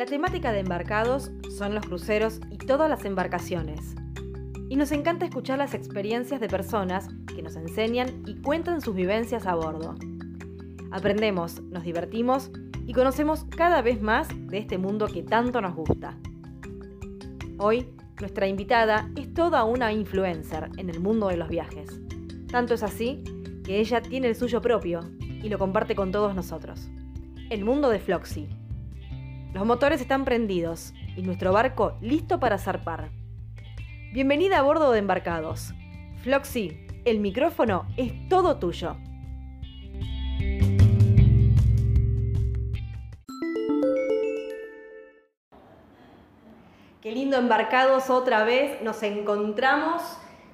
La temática de embarcados son los cruceros y todas las embarcaciones. Y nos encanta escuchar las experiencias de personas que nos enseñan y cuentan sus vivencias a bordo. Aprendemos, nos divertimos y conocemos cada vez más de este mundo que tanto nos gusta. Hoy, nuestra invitada es toda una influencer en el mundo de los viajes. Tanto es así que ella tiene el suyo propio y lo comparte con todos nosotros. El mundo de Floxy. Los motores están prendidos y nuestro barco listo para zarpar. Bienvenida a bordo de embarcados. Floxy, el micrófono es todo tuyo. Qué lindo embarcados otra vez. Nos encontramos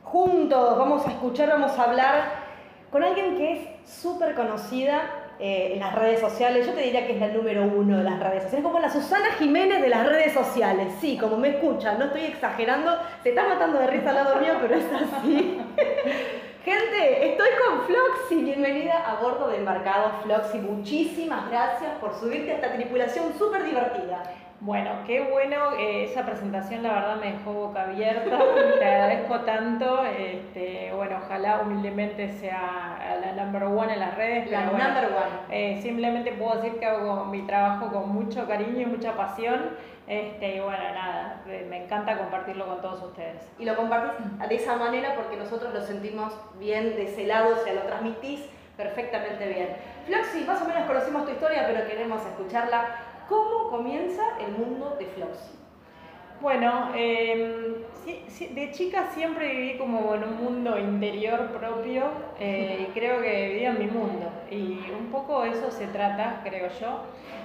juntos. Vamos a escuchar, vamos a hablar con alguien que es súper conocida eh, en las redes sociales. Yo te diría que es la número uno de las redes sociales. Como la Susana Jiménez de las redes sociales. Sí, como me escuchan, no estoy exagerando. Se está matando de risa al lado mío, pero es así. Gente, estoy con Floxy. Bienvenida a bordo de Embarcado Floxy. Muchísimas gracias por subirte a esta tripulación súper divertida. Bueno, qué bueno, eh, esa presentación la verdad me dejó boca abierta, te agradezco tanto, este, bueno, ojalá humildemente sea la number one en las redes. La number one. Eh, simplemente puedo decir que hago mi trabajo con mucho cariño y mucha pasión, este, y bueno, nada, me encanta compartirlo con todos ustedes. Y lo compartís de esa manera porque nosotros lo sentimos bien de ese lado, o sea, lo transmitís perfectamente bien. Floxy, más o menos conocimos tu historia, pero queremos escucharla ¿Cómo comienza el mundo de Floxy? Bueno, em, de chica siempre viví como en un mundo interior propio eh, y creo que vivía en mi mundo. Y un poco eso se trata, creo yo.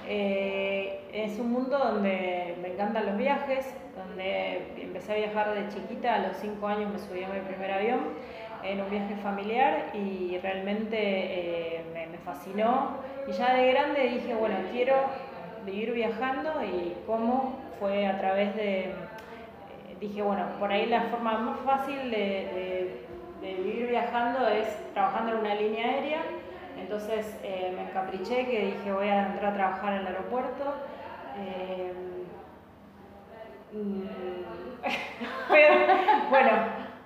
Eh, es un mundo donde me encantan los viajes, donde empecé a viajar de chiquita, a los 5 años me subí a mi primer avión en un viaje familiar y realmente eh, me fascinó. Y ya de grande dije, bueno, quiero de ir viajando y cómo fue a través de, eh, dije, bueno, por ahí la forma más fácil de, de, vivir viajando es trabajando en una línea aérea. Entonces eh, me encapriché que dije voy a entrar a trabajar en el aeropuerto. Eh, mm, pero, bueno,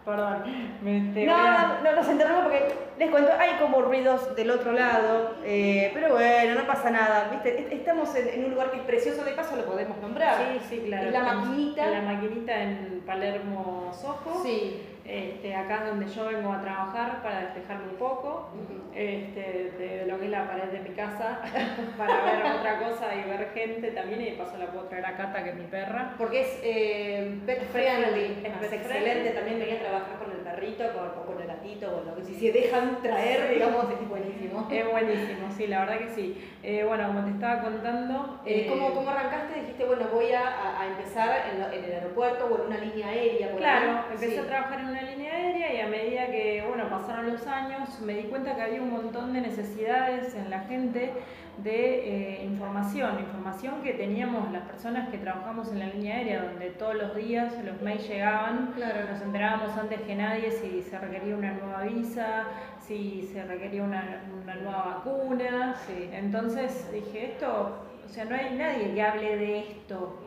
Perdón. Me, no, no, nos enterramos porque les cuento, hay como ruidos del otro lado, eh, pero bueno, no pasa nada, ¿viste? Estamos en, un lugar que es precioso, de paso lo podemos nombrar. Sí, sí, claro. la maquinita. La maquinita en Palermo Soho. Sí. Este, acá es donde yo vengo a trabajar para despejarme un poco este, de lo que es la pared de mi casa para ver otra cosa y ver gente también y de paso la puedo traer a Cata que es mi perra. Porque es eh, pet friendly, es, excelente, también venía a trabajar con el perrito con, con el gatito, con lo que si se dejan traer, digamos, es buenísimo. Es buenísimo, sí, la verdad que sí. Eh, bueno, como te estaba contando... Eh, ¿cómo, ¿cómo, arrancaste? Dijiste, bueno, voy a, a empezar en, el aeropuerto o en una línea aérea. claro, empecé a trabajar en una línea aérea y a medida que bueno, pasaron los años me di cuenta que había un montón de necesidades en la gente de eh, información, información que teníamos las personas que trabajamos en la línea aérea, donde todos los días los mails llegaban, claro. nos enterábamos antes que nadie si se requería una nueva visa, si se requería una, una nueva vacuna. Entonces dije, esto, o sea, no hay nadie que hable de esto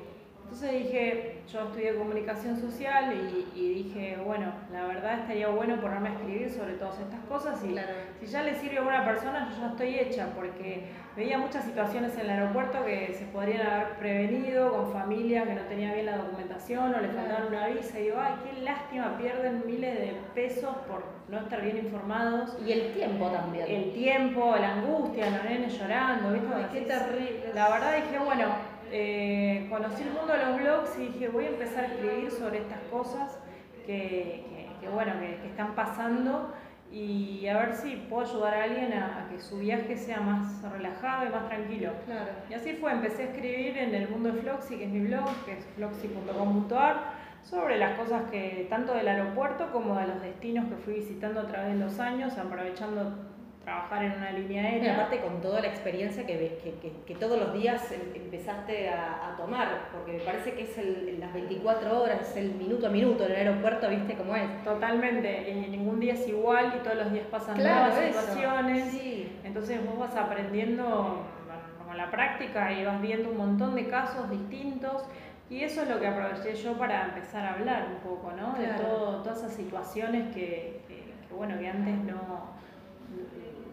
entonces dije, yo estudié comunicación social y, dije, bueno, la verdad estaría bueno ponerme a escribir sobre todas estas cosas y si ya le sirve a una persona, yo ya estoy hecha, porque veía muchas situaciones en el aeropuerto que se podrían haber prevenido con familias que no tenían bien la documentación o les faltaban una visa y digo, ay, qué lástima, pierden miles de pesos por no estar bien informados. Y el tiempo también. El tiempo, la angustia, los nenes llorando, ¿viste? qué terrible. La verdad dije, bueno, eh, conocí el mundo de los blogs y dije, voy a empezar a escribir sobre estas cosas que, bueno, que, están pasando y a ver si puedo ayudar a alguien a, que su viaje sea más relajado y más tranquilo. Claro. Y así fue, empecé a escribir en el mundo de Floxy, que es mi blog, que es floxy.com.ar, sobre las cosas que tanto del aeropuerto como de los destinos que fui visitando a través de los años, aprovechando trabajar en una línea aérea. Y aparte con toda la experiencia que, que, que, todos los días em, empezaste a, tomar, porque me parece que es el, las 24 horas, es el minuto a minuto en el aeropuerto, ¿viste cómo es? Totalmente, y ningún día es igual y todos los días pasan nuevas situaciones. Sí. Entonces vos vas aprendiendo con la práctica y vas viendo un montón de casos distintos y eso es lo que aproveché yo para empezar a hablar un poco, ¿no? De todo, todas esas situaciones que, que, bueno, que antes no,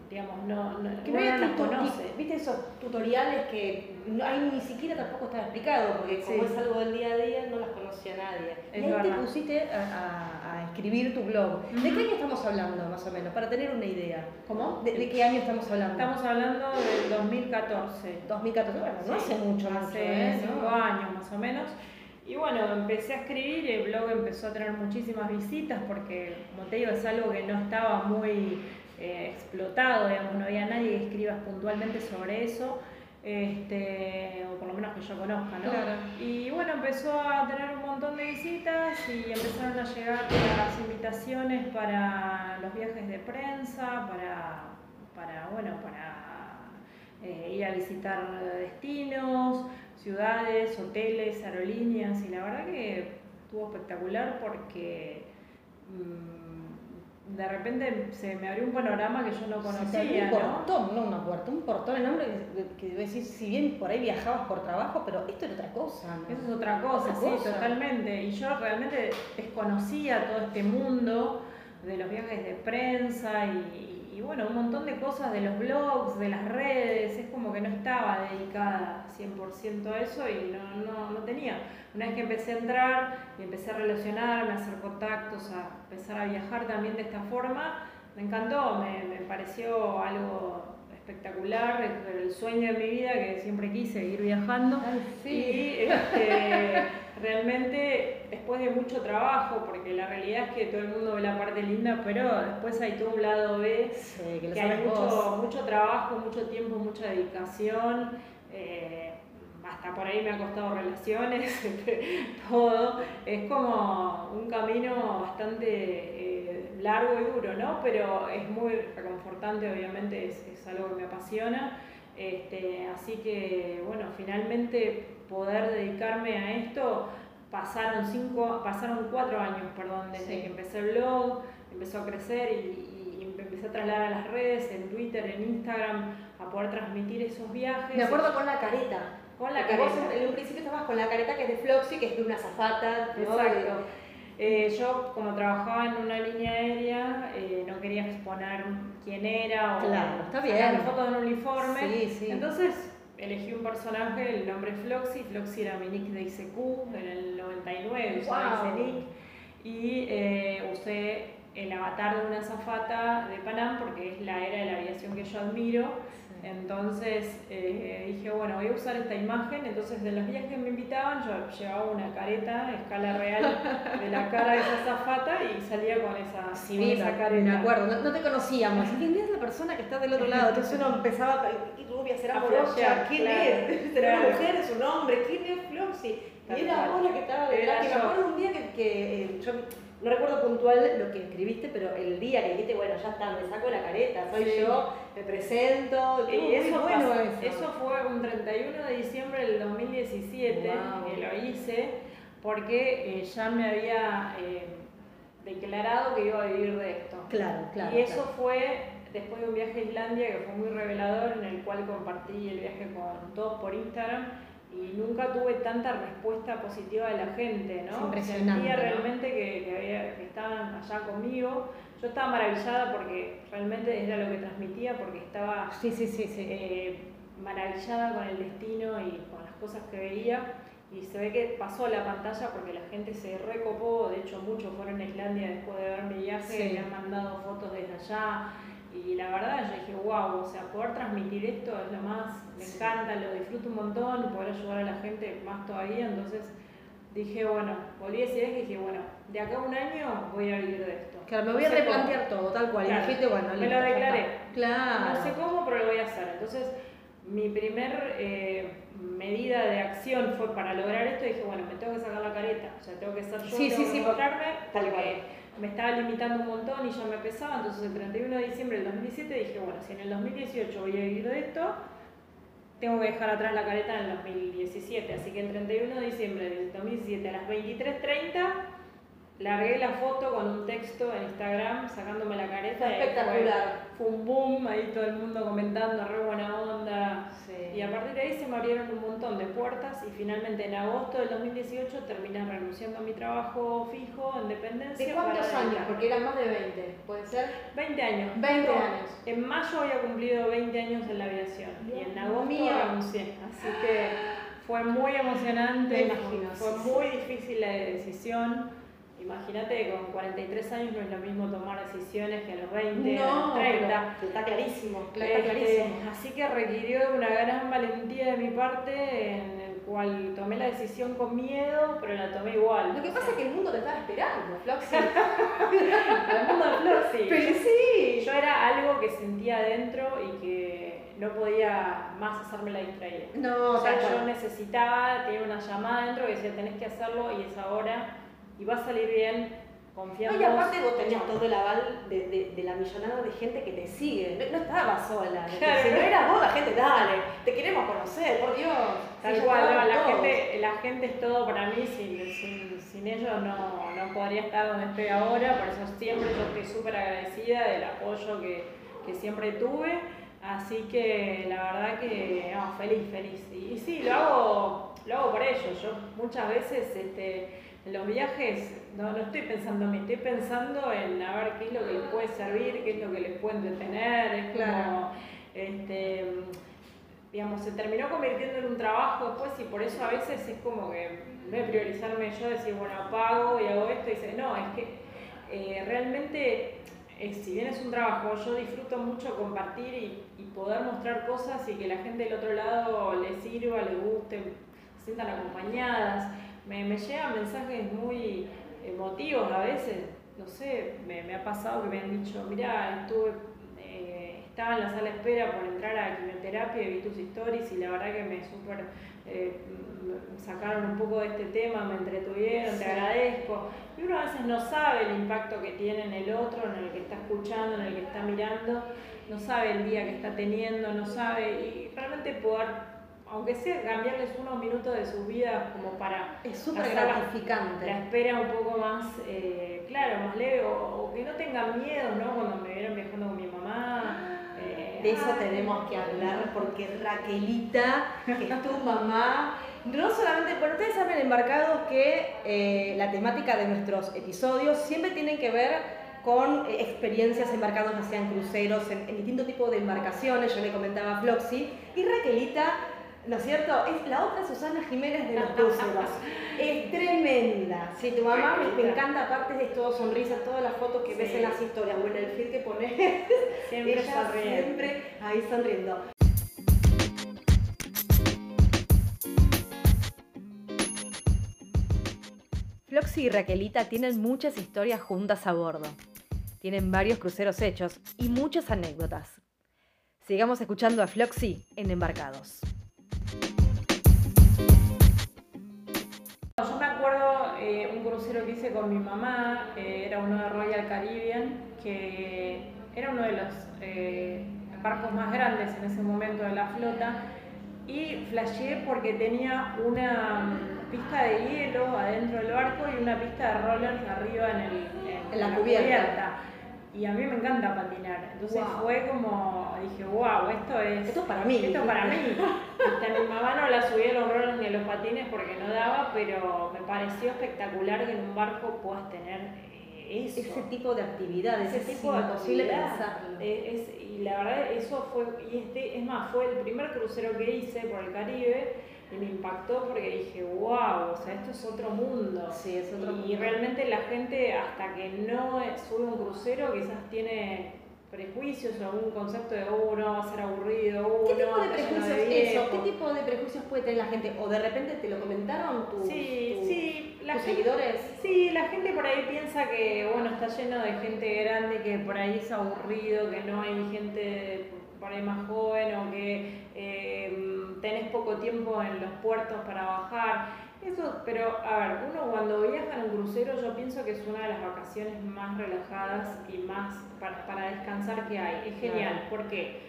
digamos, no, no, que no, las conoce. ¿Viste esos tutoriales que no, ahí ni siquiera tampoco estaba explicado? Porque como es algo del día a día, no las conocía nadie. y ahí te pusiste a, a, escribir tu blog. ¿De qué año estamos hablando, más o menos? Para tener una idea. ¿Cómo? ¿De, qué año estamos hablando? Estamos hablando del 2014. 2014, bueno, no hace mucho, Hace ¿eh? cinco años más o menos. Y bueno, empecé a escribir y el blog empezó a tener muchísimas visitas porque, como te digo, es algo que no estaba muy eh, explotado, digamos, no había nadie que escriba puntualmente sobre eso, este, o por lo menos que yo conozca, ¿no? Y bueno, empezó a tener un montón de visitas y empezaron a llegar las invitaciones para los viajes de prensa, para, para bueno, para eh, ir a visitar destinos, ciudades, hoteles, aerolíneas, y la verdad que estuvo espectacular porque... Mm, de repente se me abrió un panorama que yo no conocía. un portón, ¿no? una puerta, un portón enorme que, que decir, si bien por ahí viajabas por trabajo, pero esto era otra cosa. ¿no? Eso es otra cosa, sí, totalmente. Y yo realmente desconocía todo este mundo de los viajes de prensa y, y bueno, un montón de cosas de los blogs, de las redes, es como que no estaba dedicada 100% a eso y no, no, no, tenía. Una vez que empecé a entrar y empecé a relacionarme, a hacer contactos, a empezar a viajar también de esta forma, me encantó, me, me pareció algo espectacular, el sueño de mi vida que siempre quise ir viajando. Y este, realmente después de mucho trabajo, porque la realidad es que todo el mundo ve la parte linda, pero después hay todo un lado B, que, hay mucho, mucho, trabajo, mucho tiempo, mucha dedicación. Eh, hasta por ahí me ha costado relaciones, todo. Es como un camino bastante eh, largo y duro, ¿no? Pero es muy reconfortante, obviamente, es, es algo que me apasiona. Este, así que, bueno, finalmente poder dedicarme a esto, pasaron, cinco, pasaron cuatro años, perdón, desde que empecé el blog, empezó a crecer y, empecé a trasladar a las redes, en Twitter, en Instagram, a poder transmitir esos viajes. Me acuerdo con la careta. Con la careta. Vos en un principio estabas con la careta que es de Floxy, que es de una zafata. Exacto. Eh, yo, como trabajaba en una línea aérea, eh, no quería exponer quién era o claro, está bien. fotos de un uniforme. Sí, sí. Entonces elegí un personaje, el nombre es Floxy. Floxy era mi nick de ICQ en el 99, usé ese nick. Y eh, usé el avatar de una zafata de Panam porque es la era de la aviación que yo admiro entonces eh, dije, bueno, voy a usar esta imagen. Entonces, de los días que me invitaban, yo llevaba una careta, escala real, de la cara de esa zafata y salía con esa, sí, con esa careta. Me acuerdo, no, te conocíamos. ¿Quién es la persona que está del otro lado? Entonces uno empezaba, y rubia será morocha, ¿quién es? ¿Será una mujer? ¿Es un hombre? ¿Quién es Floxy? Y era vos la que estaba detrás. Que me acuerdo un día que, que eh, yo no recuerdo puntual lo que escribiste, pero el día que dijiste, bueno, ya está, me saco la careta, soy yo, me presento. Y eso, bueno eso. fue un 31 de diciembre del 2017 que lo hice porque eh, ya me había eh, declarado que iba a vivir de esto. Claro, claro. Y eso fue después de un viaje a Islandia que fue muy revelador, en el cual compartí el viaje con todos por Instagram y nunca tuve tanta respuesta positiva de la gente, ¿no? Sentía realmente que, había, que, estaban allá conmigo. Yo estaba maravillada porque realmente era lo que transmitía, porque estaba sí, sí, sí, eh, maravillada con el destino y con las cosas que veía. Y se ve que pasó la pantalla porque la gente se recopó, de hecho muchos fueron a Islandia después de ver mi viaje, me han mandado fotos desde allá y la verdad yo dije, wow, o sea, poder transmitir esto es lo más, me encanta, lo disfruto un montón, poder ayudar a la gente más todavía, entonces dije, bueno, volví a decir y dije, bueno, de acá a un año voy a vivir de esto. Claro, me voy a replantear todo, tal cual. y dijiste, bueno, me lo declaré. Claro. No sé cómo, pero lo voy a hacer. Entonces, mi primer eh, medida de acción fue para lograr esto, dije, bueno, me tengo que sacar la careta, o sea, tengo que ser yo, sí, tengo sí, que mostrarme, porque me estaba limitando un montón y ya me pesaba, entonces el 31 de diciembre del 2017 dije, bueno, si en el 2018 voy a vivir de esto, tengo que dejar atrás la careta en el 2017, así que el 31 de diciembre del 2017 a las 23.30 largué la foto con un texto en Instagram sacándome la careta. Espectacular. Fue, un boom, ahí todo el mundo comentando, re buena onda. Y a partir de ahí se me abrieron un montón de puertas y finalmente en agosto del 2018 terminé renunciando a mi trabajo fijo en dependencia. ¿De cuántos años? Porque eran más de 20, ¿puede ser? 20 años. 20 años. En mayo había cumplido 20 años en la aviación y en agosto renuncié. Así que fue muy emocionante, fue muy difícil la decisión Imagínate con 43 años no es lo mismo tomar decisiones que a los 20, a los 30. Está clarísimo, está este, clarísimo. Así que requirió una gran valentía de mi parte en el cual tomé la decisión con miedo, pero la tomé igual. Lo que pasa es que el mundo te estaba esperando, Floxy. el mundo de Floxy. Pero sí. Yo era algo que sentía adentro y que no podía más hacerme la distraída. No, o sea, yo necesitaba, tenía una llamada adentro que decía tenés que hacerlo y es ahora y va a salir bien, confiando. No, y aparte vos tenías todo el aval de, de, la millonada de gente que te sigue, no, estabas sola, si no eras vos la gente, dale, te queremos conocer, por Dios. Tal cual, la, gente, la gente es todo para mí, sin, sin, sin ellos no, no, podría estar donde estoy ahora, por eso siempre yo estoy súper agradecida del apoyo que, que siempre tuve. Así que la verdad que no, feliz, feliz. Y, y sí, lo hago, lo hago por ellos. Yo muchas veces este, los viajes no, no estoy pensando en mí, estoy pensando en a ver qué es lo que les puede servir, qué es lo que les puede entretener, es como, este, digamos, se terminó convirtiendo en un trabajo después y por eso a veces es como que en vez de priorizarme yo, decir, bueno, pago y hago esto, y dice, no, es que eh, realmente, eh, si bien es un trabajo, yo disfruto mucho compartir y, y poder mostrar cosas y que la gente del otro lado le sirva, le guste, se sientan acompañadas me, me llegan mensajes muy emotivos a veces, no sé, me, me ha pasado que me han dicho, mira, estuve, eh, estaba en la sala de espera por entrar a quimioterapia y vi tus stories y la verdad que me súper eh, sacaron un poco de este tema, me entretuvieron, te agradezco. Y uno a veces no sabe el impacto que tiene en el otro, en el que está escuchando, en el que está mirando, no sabe el día que está teniendo, no sabe, y realmente poder aunque sea cambiarles unos minutos de sus vidas como para... Es súper gratificante. La, espera un poco más, eh, claro, más leve, o, que no tengan miedo, ¿no? Cuando me vieron viajando con mi mamá. Eh, de eso tenemos que hablar, porque Raquelita, que es tu mamá, no solamente, bueno, ustedes saben embarcados que eh, la temática de nuestros episodios siempre tienen que ver con experiencias embarcados, ya sean cruceros, en, en distintos tipos de embarcaciones, yo le comentaba a Floxy, y Raquelita ¿No es cierto? Es la otra Susana Jiménez de los cruceros. es tremenda. Sí, tu mamá me, encanta, aparte de todo sonrisa, todas las fotos que ves en las historias o en el feed que pones. Siempre sonriendo. Siempre ahí sonriendo. Floxy y Raquelita tienen muchas historias juntas a bordo. Tienen varios cruceros hechos y muchas anécdotas. Sigamos escuchando a Floxy en Embarcados. Yo me acuerdo eh, un crucero que hice con mi mamá, era uno de Royal Caribbean, que era uno de los eh, barcos más grandes en ese momento de la flota, y flasheé porque tenía una pista de hielo adentro del barco y una pista de rollers arriba en, el, en, la, cubierta y a mí me encanta patinar. Entonces fue como, dije, wow, esto es... Esto es para mí. Esto es para mí. Este, mi mamá no la subía a los rollers ni a los patines porque no daba, pero me pareció espectacular que en un barco puedas tener eh, eso. Ese tipo de actividades, ese tipo de imposible pensarlo. y la verdad, eso fue, y este, es más, fue el primer crucero que hice por el Caribe y me impactó porque dije, wow, o sea, esto es otro mundo. Sí, es otro y, realmente la gente, hasta que no sube un crucero, quizás tiene prejuicios o algún concepto de, oh, no, va a ser aburrido, oh, ¿Qué tipo de prejuicios eso? ¿Qué tipo de prejuicios puede tener la gente? ¿O de repente te lo comentaron tus, sí, sí, tus seguidores? Sí, la gente por ahí piensa que, bueno, está lleno de gente grande, que por ahí es aburrido, que no hay gente por ahí más joven o que eh, tenés poco tiempo en los puertos para bajar. Eso, pero a ver, uno cuando viaja en un crucero yo pienso que es una de las vacaciones más relajadas y más para, para descansar que hay. Es genial, porque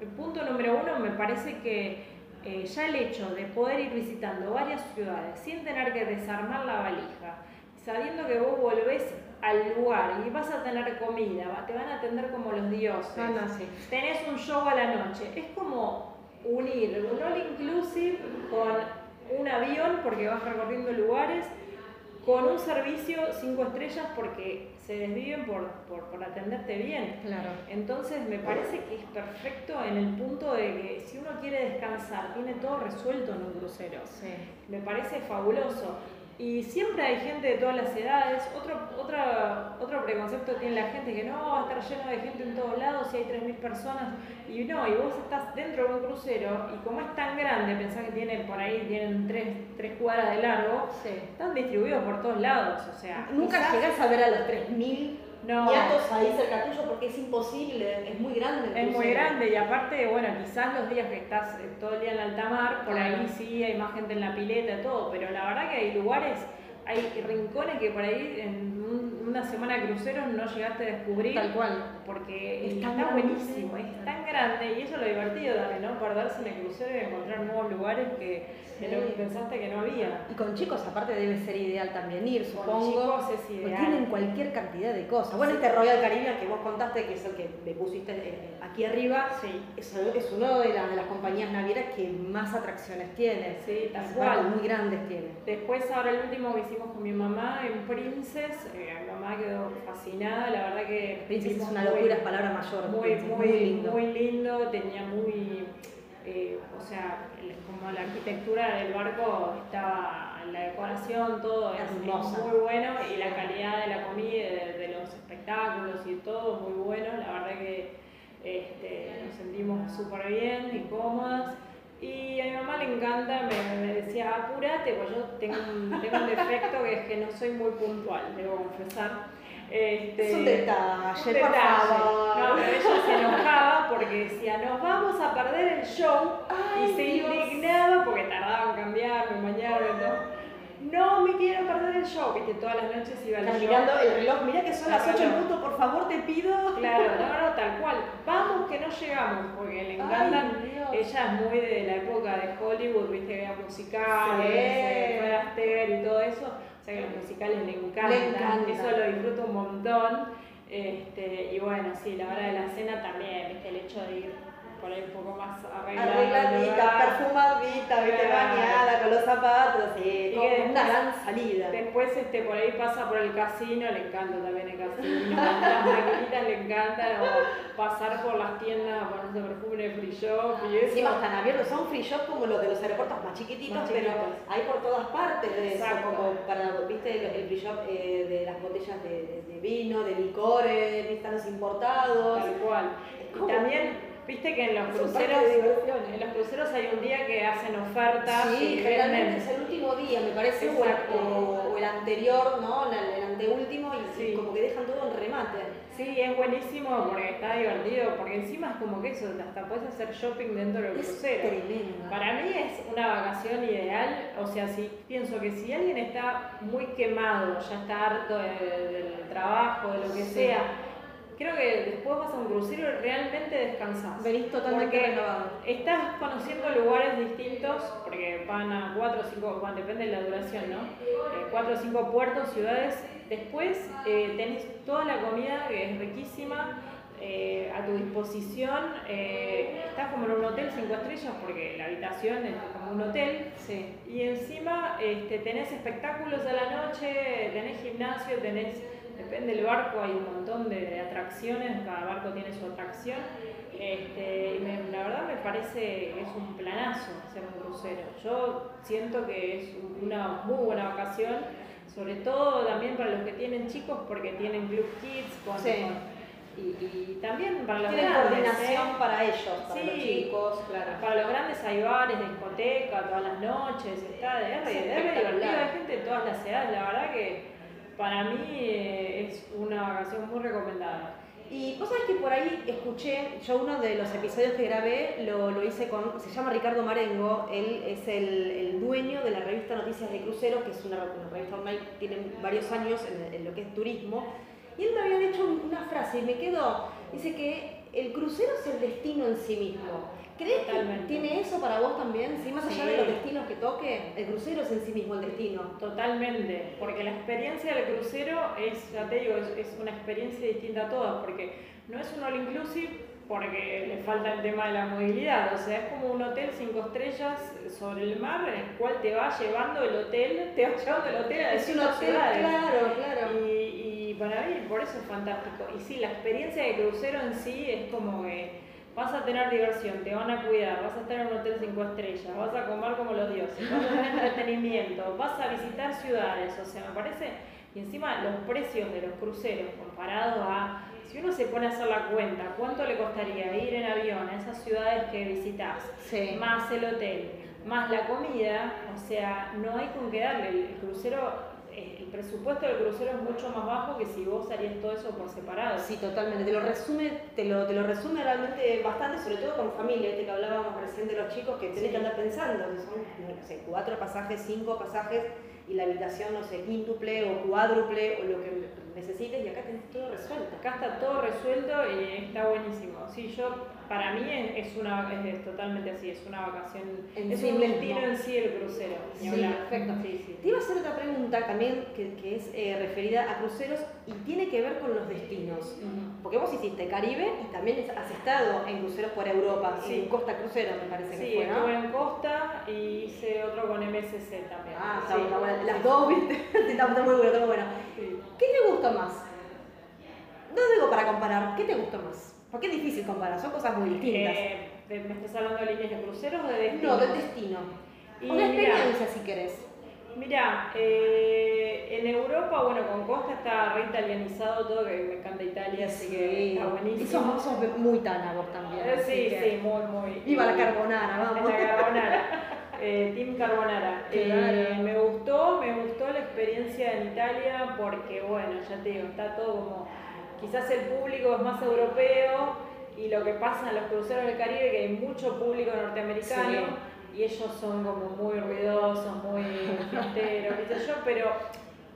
el punto número uno me parece que eh, ya el hecho de poder ir visitando varias ciudades sin tener que desarmar la valija, sabiendo que vos volvés al lugar y vas a tener comida, te van a atender como los dioses, ah, tenés un show a la noche, es como unir un all inclusive con un avión porque vas recorriendo lugares, con un servicio cinco estrellas porque se desviven por, por, atenderte bien. Claro. Entonces me parece que es perfecto en el punto de que si uno quiere descansar, tiene todo resuelto en un crucero. Sí. Me parece fabuloso. Y siempre hay gente de todas las edades. Otro, otra, otro preconcepto tiene la gente que no, va a estar lleno de gente en todos lados si hay 3.000 personas. Y no, y vos estás dentro de un crucero y como es tan grande, pensás que tiene por ahí tienen 3, cuadras de largo, están distribuidos por todos lados. O sea, Nunca llegás a ver a los 3.000 no. ahí cerca tuyo porque es imposible, es muy grande. es muy grande y aparte, bueno, quizás los días que estás eh, todo el día en alta mar, por ahí sí hay más gente en la pileta, todo, pero la verdad que hay lugares, hay rincones que por ahí en una semana de cruceros no llegaste a descubrir. Tal cual. Porque está, buenísimo, es tan grande y eso es lo divertido también, ¿no? Perderse en el crucero y encontrar nuevos lugares que, pensaste que no había. Y con chicos aparte debe ser ideal también ir, supongo. Con chicos es ideal. tienen cualquier cantidad de cosas. Bueno, este Royal Caribbean que vos contaste, que es el que me pusiste eh, aquí arriba, sí. es, es uno de, de, las compañías navieras que más atracciones tiene. Sí, tal cual. Muy grandes tiene. Después ahora el último que hicimos con mi mamá en Princess, eh, mamá quedó fascinada, la verdad que... Princess es una locura, es palabra mayor. Muy, muy, lindo. muy lindo, tenía muy... Eh, o sea, como la arquitectura del barco estaba, la decoración, todo es, muy bueno y la calidad de la comida, de, los espectáculos y todo muy bueno, la verdad que este, nos sentimos súper bien y cómodas. Y a mi mamá le encanta, me, decía, apúrate, pues yo tengo un, tengo un defecto que es que no soy muy puntual, debo confesar. Este, es un detalle, por favor. No, pero ella se enojaba porque decía, nos vamos a perder el show y se indignaba porque tardaba en cambiarme, bañarme y todo no me quiero perder el show, viste, todas las noches iba al show. mirando el reloj, mira que son las 8 en punto, por favor te pido. Claro, no, no, tal cual. Vamos que no llegamos, porque le encantan, ella es muy de la época de Hollywood, viste, que era musicales, sí. y todo eso, o sea que los musicales le encantan, le encanta. eso lo disfruto un montón. Este, y bueno, sí, la hora de la cena también, viste, el hecho de ir por ahí un poco más arreglada. Arregladita, perfumadita, viste, bañada, con los zapatos, sí, como una gran salida. Después este, por ahí pasa por el casino, le encanta también el casino, las maquinitas le encantan, o pasar por las tiendas a ponerse perfume de free shop y eso. Encima están abiertos, son free shop como los de los aeropuertos más chiquititos, pero hay por todas partes de eso, como para, viste, el free shop eh, de las botellas de, de, vino, de licores, están los importados. Tal cual. Y también Viste que en los cruceros, en los cruceros hay un día que hacen ofertas. Sí, generalmente es el último día, me parece, o, el anterior, ¿no? El, anteúltimo, y como que dejan todo en remate. Sí, es buenísimo porque está divertido, porque encima es como que eso, hasta puedes hacer shopping dentro del crucero. Para mí es una vacación ideal, o sea, si pienso que si alguien está muy quemado, ya está harto del trabajo, de lo que sea, creo que después vas a un crucero y realmente descansas. Venís totalmente renovado. Estás conociendo lugares distintos, porque van a cuatro o cinco, bueno, depende de la duración, ¿no? Eh, cuatro o cinco puertos, ciudades. Después eh, tenés toda la comida que es riquísima. Eh, a tu disposición, estás como en un hotel cinco estrellas porque la habitación es como un hotel sí. y encima este, tenés espectáculos a la noche, tenés gimnasio, tenés depende del barco, hay un montón de, atracciones, cada barco tiene su atracción. Este, la verdad me parece que es un planazo hacer un crucero. Yo siento que es una muy buena vacación, sobre todo también para los que tienen chicos, porque tienen Club Kids, con, y, también para los Tienen grandes. coordinación ¿eh? para ellos, para los chicos, claro. Para los grandes hay bares, discoteca, todas las noches, está de R, divertido, hay gente de todas las edades, la verdad que para mí eh, es una vacación muy recomendada. Y vos sabés que por ahí escuché, yo uno de los episodios que grabé lo, lo hice con, se llama Ricardo Marengo, él es el, el, dueño de la revista Noticias de Cruceros, que es una, revista online, tiene varios años en, en, lo que es turismo, y él me había dicho una frase y me quedó, dice que el crucero es el destino en sí mismo. ¿Crees que tiene eso para vos también? ¿Sí? Más allá de los destinos que toque, el crucero es en sí mismo el destino. Totalmente, porque la experiencia del crucero es, ya te digo, es, una experiencia distinta a todas, porque no es un all inclusive, porque le falta el tema de la movilidad, o sea, es como un hotel cinco estrellas sobre el mar en el cual te va llevando el hotel, te va llevando el hotel a es un hotel, claro, claro. Y, y para mí por eso es fantástico. Y sí, la experiencia de crucero en sí es como que vas a tener diversión, te van a cuidar, vas a estar en un hotel cinco estrellas, vas a comer como los dioses, vas a tener entretenimiento, vas a visitar ciudades, o sea, me parece, y encima los precios de los cruceros comparados a si uno se pone a hacer la cuenta, ¿cuánto le costaría ir en avión a esas ciudades que visitas? Más el hotel, más la comida, o sea, no hay con qué darle. El crucero, el presupuesto del crucero es mucho más bajo que si vos harías todo eso por separado. Sí, totalmente. Te lo resume, te lo, te lo resume realmente bastante, sobre todo con familia, este que hablábamos recién de los chicos que tenés que andar pensando, que son, no sé, cuatro pasajes, cinco pasajes y la habitación, no sé, quíntuple o cuádruple o lo que necesites y acá tenés todo resuelto. Acá está todo resuelto y está buenísimo. Sí, yo, para mí es, una, es, totalmente así, es una vacación, es un destino en sí el crucero. Sí, perfecto. Te iba a hacer otra pregunta también que, que es eh, referida a cruceros y tiene que ver con los destinos. Porque vos hiciste Caribe y también has estado en cruceros por Europa, sí. en Costa Crucero me parece que fue, ¿no? Sí, en Costa y hice otro con MSC también. Ah, está, bueno. Las dos, ¿viste? está, muy bueno, está muy bueno. ¿Qué te gustó más? No digo para comparar, ¿qué te gustó más? Porque es difícil comparar, son cosas muy distintas. Eh, ¿Me estás hablando de líneas de cruceros o de destino? No, de destino. Y de experiencia, si querés. Mira, eh, en Europa, bueno, con Costa está re italianizado todo, que me encanta Italia, así que está buenísimo. Y sos, muy tana vos también. Eh, sí, sí, muy, muy. Viva la carbonara, vamos. La carbonara. Eh, Team Carbonara. Eh, me gustó, me gustó la experiencia en Italia porque, bueno, ya te digo, está todo como, quizás el público es más europeo y lo que pasa en los cruceros del Caribe, que hay mucho público norteamericano y ellos son como muy ruidosos, muy fiesteros, yo, pero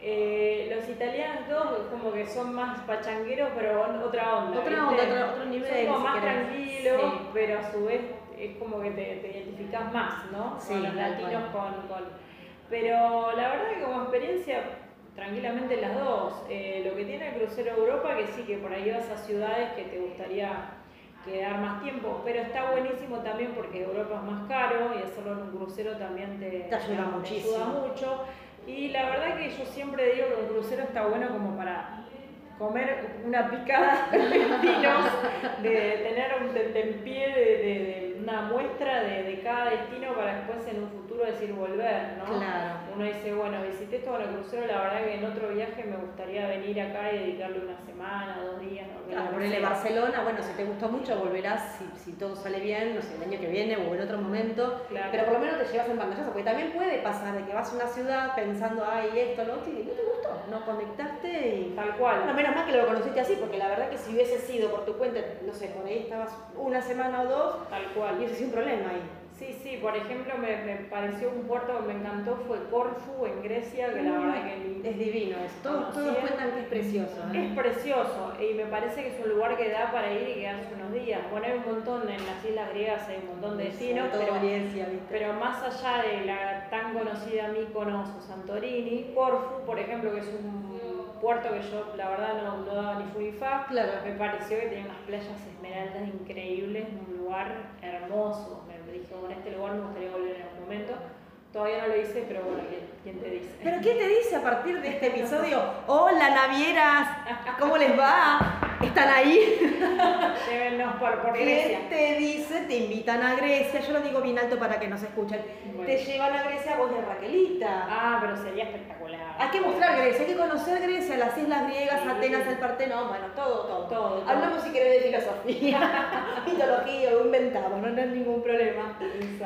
eh, los italianos todos como que son más pachangueros, pero otra onda. Otra onda, otro, nivel. Son como más tranquilos, pero a su vez es como que te, te identificas más, ¿no? con los latinos, con, con, Pero la verdad que como experiencia, tranquilamente las dos. Eh, lo que tiene el crucero Europa, que sí que por ahí vas a ciudades que te gustaría quedar más tiempo, pero está buenísimo también porque Europa es más caro y hacerlo en un crucero también te, ayuda, muchísimo. mucho. Y la verdad que yo siempre digo que un crucero está bueno como para comer una picada de destinos, de tener un tentempié de, de, una muestra de, de, cada destino para después en un futuro decir volver, ¿no? Claro. Uno dice, bueno, visité esto con el crucero, la verdad que en otro viaje me gustaría venir acá y dedicarle una semana, dos días, ¿no? Claro, ponerle Barcelona, bueno, si te gustó mucho volverás, si, si, todo sale bien, no sé, el año que viene o en otro momento, pero por lo menos te llevas en pantallazo, porque también puede pasar de que vas a una ciudad pensando, ay, esto, lo otro, y no te gustó, no conectaste y... Tal cual. Bueno, menos mal que lo conociste así, porque la verdad que si hubiese sido por tu cuenta, no sé, por ahí estabas una semana o dos, tal cual. Y ese sido un problema ahí. Sí, sí, por ejemplo, me, me, pareció un puerto que me encantó, fue Corfu en Grecia, que la verdad que... Es divino eso, todos, todos cuentan que es precioso. ¿eh? Es precioso, y me parece que es un lugar que da para ir y quedarse unos días. Bueno, hay un montón, en las islas griegas hay un montón de destinos, pero, pero, más allá de la tan conocida Mykonos o Santorini, Corfu, por ejemplo, que es un puerto que yo la verdad no, no daba ni fu ni fa, claro. me pareció que tenía unas playas esmeraldas increíbles, un lugar hermoso, me dije, bueno, este lugar me gustaría volver en algún momento. Todavía no lo hice, pero bueno, ¿quién, te dice? ¿Pero quién te dice a partir de este episodio? Hola, navieras, ¿cómo les va? ¿Están ahí? Llévennos por, por Grecia. ¿Quién te dice? Te invitan a Grecia, yo lo digo bien alto para que nos escuchen. Te llevan a Grecia vos de Raquelita. Ah, pero sería espectacular. Hay que mostrar Grecia, hay que conocer Grecia, las islas griegas, Atenas, el Partenón, bueno, todo, todo. todo, Hablamos si querés de filosofía, mitología, o inventamos, no, no hay ningún problema.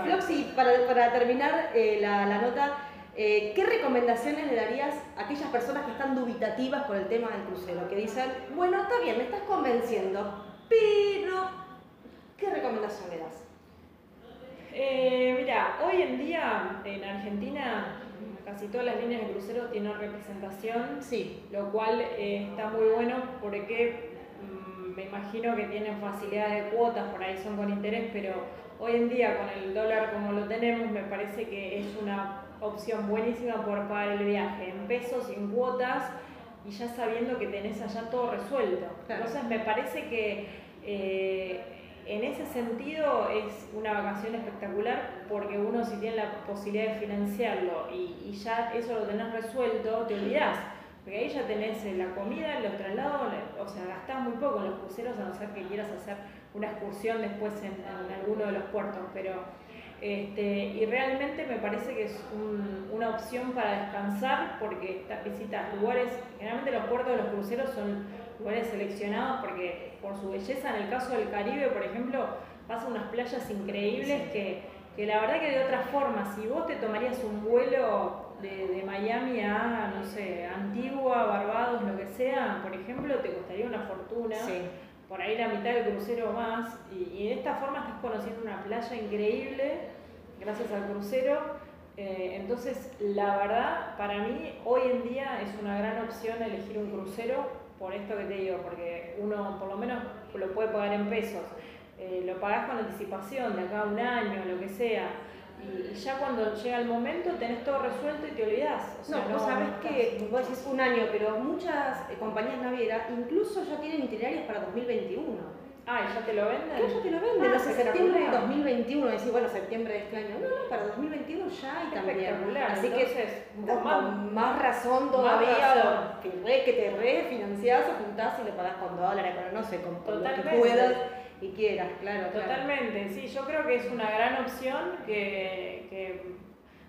Floxy, para, para terminar eh, la, la, nota, eh, ¿qué recomendaciones le darías a aquellas personas que están dubitativas por el tema del crucero? Que dicen, bueno, está bien, me estás convenciendo, pero ¿qué recomendación le das? Eh, mira, hoy en día en Argentina casi todas las líneas de crucero tienen representación, sí. lo cual eh, está muy bueno porque mm, me imagino que tienen facilidades de cuotas, por ahí son con interés, pero hoy en día con el dólar como lo tenemos me parece que es una opción buenísima por pagar el viaje en pesos, en cuotas y ya sabiendo que tenés allá todo resuelto. Entonces me parece que... Eh, en ese sentido es una vacación espectacular porque uno si tiene la posibilidad de financiarlo y, ya eso lo tenés resuelto, te olvidás. Porque ahí ya tenés eh, la comida, los traslados, o sea, gastás muy poco en los cruceros a no ser que quieras hacer una excursión después en, alguno de los puertos, pero este, y realmente me parece que es una opción para descansar porque visitas lugares, generalmente los puertos de los cruceros son lugares seleccionados porque por su belleza, en el caso del Caribe, por ejemplo, pasan unas playas increíbles que, que, la verdad que de otra forma, si vos te tomarías un vuelo de, de, Miami a, no sé, Antigua, Barbados, lo que sea, por ejemplo, te costaría una fortuna. Por ahí la mitad del crucero más, y, y de esta forma estás conociendo una playa increíble gracias al crucero. Eh, entonces, la verdad, para mí, hoy en día es una gran opción elegir un crucero por esto que te digo, porque uno por lo menos lo puede pagar en pesos, eh, lo pagás con anticipación de acá a un año, lo que sea, y ya cuando llega el momento tenés todo resuelto y te olvidás. no, vos sabés que vos decís un año, pero muchas eh, compañías navieras incluso ya tienen itinerarios para 2021. Ah, ¿y ya te lo venden? ya te lo venden, ah, septiembre de 2021, decís, bueno, septiembre de este año. No, no, para 2021 ya hay también. Así que es con más razón todavía, que re, que te refinanciás o juntás y lo pagás con dólares, pero no sé, con, lo que puedas y quieras, claro. Totalmente, sí, yo creo que es una gran opción que, que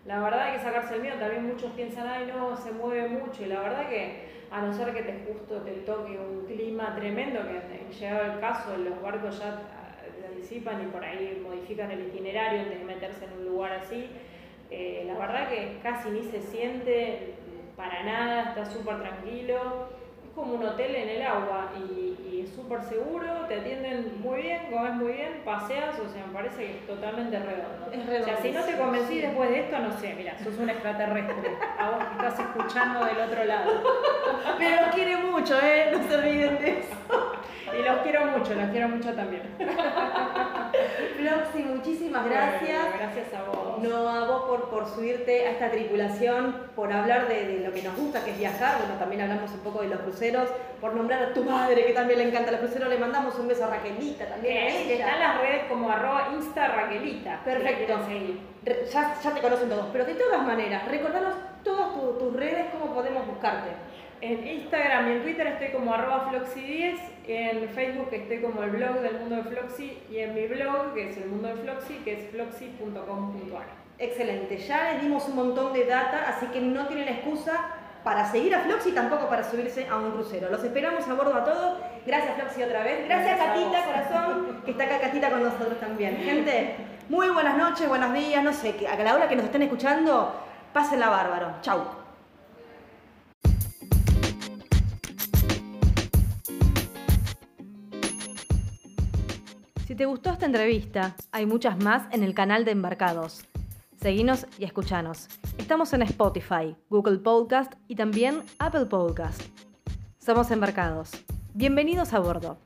la verdad hay que sacarse el miedo. También muchos piensan, ay, no, se mueve mucho, y la verdad que a no ser que te justo te toque un clima tremendo, que llegado el caso, los barcos ya ah, anticipan y por ahí modifican el itinerario antes de meterse en un lugar así. Eh, la verdad que casi ni se siente para nada, está súper tranquilo como un hotel en el agua y, súper seguro, te atienden muy bien, comes muy bien, paseas, o sea, me parece que es totalmente redondo. Es redondo. O sea, si no te convencí después de esto, no sé, mira, sos un extraterrestre, a vos que estás escuchando del otro lado. Pero los quiere mucho, ¿eh? No se olviden de eso. Y los quiero mucho, los quiero mucho también. Floxy, muchísimas gracias. gracias a vos. No, a vos por, por subirte a esta tripulación, por hablar de, de, lo que nos gusta, que es viajar. Bueno, también hablamos un poco de los cruceros, por nombrar a tu madre, que también le encanta los cruceros. Le mandamos un beso a Raquelita también. a ella. Está en las redes como arroba insta Raquelita. Perfecto. Ya, ya, te conocen todos. Pero de todas maneras, recordanos todas tus redes, cómo podemos buscarte. En Instagram y en Twitter estoy como arroba floxy10, en Facebook estoy como el blog del mundo de Floxy y en mi blog, que es el mundo de Floxy, que es floxy.com.ar. Excelente, ya les dimos un montón de data, así que no tienen excusa para seguir a Floxy tampoco para subirse a un crucero. Los esperamos a bordo a todos. Gracias Floxy otra vez. Gracias, Catita, corazón, que está acá Catita con nosotros también. Gente, muy buenas noches, buenos días, no sé, a la hora que nos estén escuchando, pásenla bárbaro. Chau. Si te gustó esta entrevista, hay muchas más en el canal de Embarcados. Seguinos y escuchanos. Estamos en Spotify, Google Podcast y también Apple Podcast. Somos Embarcados. Bienvenidos a bordo.